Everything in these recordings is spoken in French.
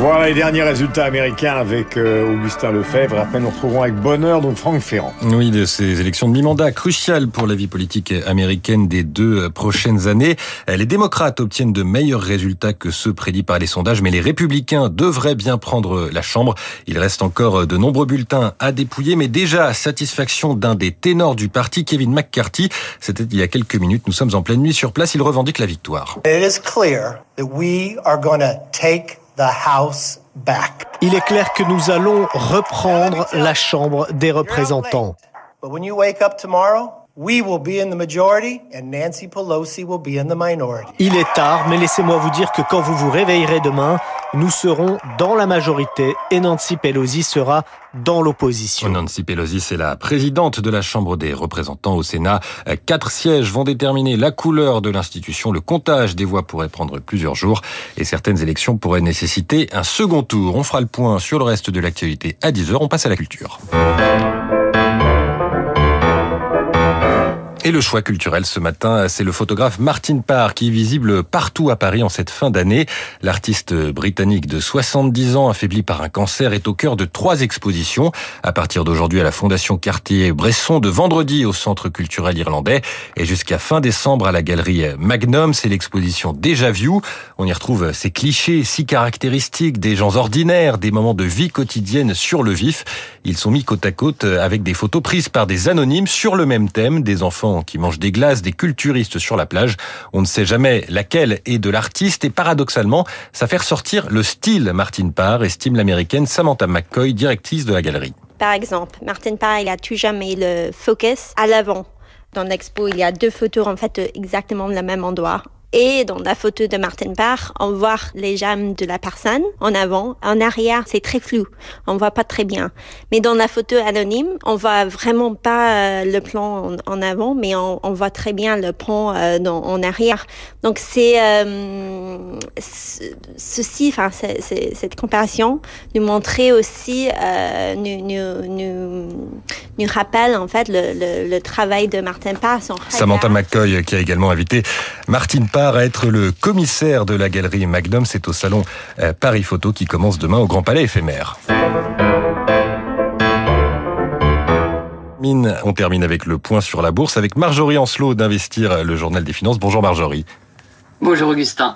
Voilà les derniers résultats américains avec euh, Augustin Lefebvre. Après, nous retrouverons avec bonheur donc Franck Ferrand. Oui, de ces élections de mi-mandat cruciales pour la vie politique américaine des deux prochaines années. Les démocrates obtiennent de meilleurs résultats que ceux prédits par les sondages, mais les républicains devraient bien prendre la Chambre. Il reste encore de nombreux bulletins à dépouiller, mais déjà satisfaction d'un des ténors du parti, Kevin McCarthy. C'était il y a quelques minutes. Nous sommes en pleine nuit sur place. Il revendique la victoire. It is clear that we are going to take House back. Il est clair que nous allons reprendre la Chambre des représentants. But when you wake up tomorrow, We will be in the majority and Nancy Pelosi will be in the minority. Il est tard, mais laissez-moi vous dire que quand vous vous réveillerez demain, nous serons dans la majorité et Nancy Pelosi sera dans l'opposition. Nancy Pelosi, c'est la présidente de la Chambre des représentants au Sénat. Quatre sièges vont déterminer la couleur de l'institution. Le comptage des voix pourrait prendre plusieurs jours et certaines élections pourraient nécessiter un second tour. On fera le point sur le reste de l'actualité à 10h. On passe à la culture. Et le choix culturel ce matin, c'est le photographe Martin Parr qui est visible partout à Paris en cette fin d'année. L'artiste britannique de 70 ans, affaibli par un cancer, est au cœur de trois expositions. À partir d'aujourd'hui à la Fondation Cartier-Bresson, de vendredi au Centre culturel irlandais et jusqu'à fin décembre à la galerie Magnum, c'est l'exposition Déjà View. On y retrouve ces clichés si caractéristiques des gens ordinaires, des moments de vie quotidienne sur le vif. Ils sont mis côte à côte avec des photos prises par des anonymes sur le même thème, des enfants qui mangent des glaces, des culturistes sur la plage. On ne sait jamais laquelle est de l'artiste et paradoxalement, ça fait ressortir le style Martin Parr, estime l'américaine Samantha McCoy, directrice de la galerie. Par exemple, Martin Parr, il a toujours mis le focus à l'avant. Dans l'expo, il y a deux photos en fait exactement le même endroit. Et dans la photo de Martin Parr, on voit les jambes de la personne en avant. En arrière, c'est très flou. On voit pas très bien. Mais dans la photo anonyme, on voit vraiment pas euh, le plan en, avant, mais on, on, voit très bien le plan euh, dans, en arrière. Donc c'est euh, ceci, enfin cette comparaison nous montrait aussi, euh, nous, nous, nous, nous, rappelle en fait le, le, le travail de Martin Parr. Samantha McCoy qui a également invité Martin Parr à être le commissaire de la galerie Magnum. C'est au salon euh, Paris Photo qui commence demain au Grand Palais éphémère. On termine avec le point sur la bourse avec Marjorie Ancelot d'Investir, le journal des finances. Bonjour Marjorie. Bonjour Augustin.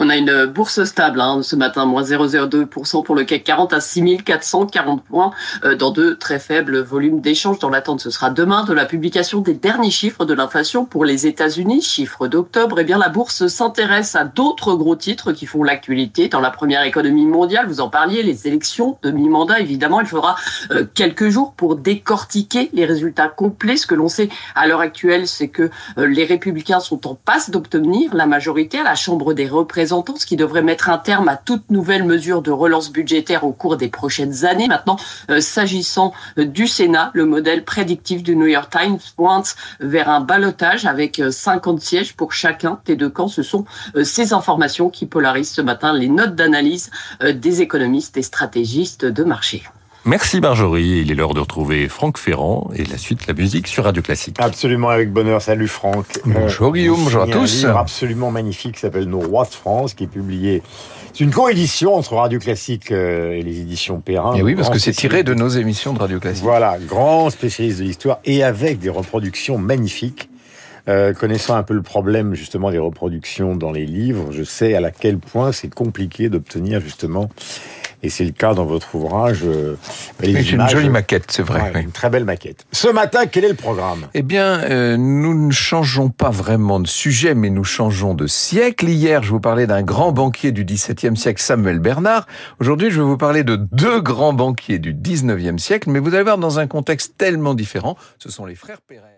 On a une bourse stable hein, ce matin, moins 0,02% pour le CAC 40 à 6440 points euh, dans de très faibles volumes d'échanges. Dans l'attente, ce sera demain de la publication des derniers chiffres de l'inflation pour les États-Unis, chiffres d'octobre. Eh bien, la bourse s'intéresse à d'autres gros titres qui font l'actualité dans la première économie mondiale. Vous en parliez, les élections de mi-mandat. Évidemment, il faudra euh, quelques jours pour décortiquer les résultats complets. Ce que l'on sait à l'heure actuelle, c'est que euh, les républicains sont en passe d'obtenir la majorité à la Chambre des représentants ce qui devrait mettre un terme à toute nouvelle mesure de relance budgétaire au cours des prochaines années. Maintenant, euh, s'agissant euh, du Sénat, le modèle prédictif du New York Times pointe vers un balotage avec 50 euh, sièges pour chacun des deux camps. Ce sont ces informations qui polarisent ce matin les notes d'analyse des économistes et stratégistes de marché. Merci Marjorie. Il est l'heure de retrouver Franck Ferrand et la suite la musique sur Radio Classique. Absolument avec bonheur. Salut Franck. Bonjour Guillaume, bonjour à tous. Un livre absolument magnifique qui s'appelle Nos rois de France qui est publié. C'est une coédition entre Radio Classique euh, et les éditions Perrin. Et oui, parce que c'est tiré de nos émissions de Radio Classique. Voilà, grand spécialiste de l'histoire et avec des reproductions magnifiques. Euh, connaissant un peu le problème justement des reproductions dans les livres, je sais à quel point c'est compliqué d'obtenir justement et c'est le cas dans votre ouvrage. Euh, c'est une jolie maquette, c'est vrai. Une très belle maquette. Ce matin, quel est le programme? Eh bien, euh, nous ne changeons pas vraiment de sujet, mais nous changeons de siècle. Hier, je vous parlais d'un grand banquier du XVIIe siècle, Samuel Bernard. Aujourd'hui, je vais vous parler de deux grands banquiers du XIXe siècle, mais vous allez voir dans un contexte tellement différent. Ce sont les frères Perret.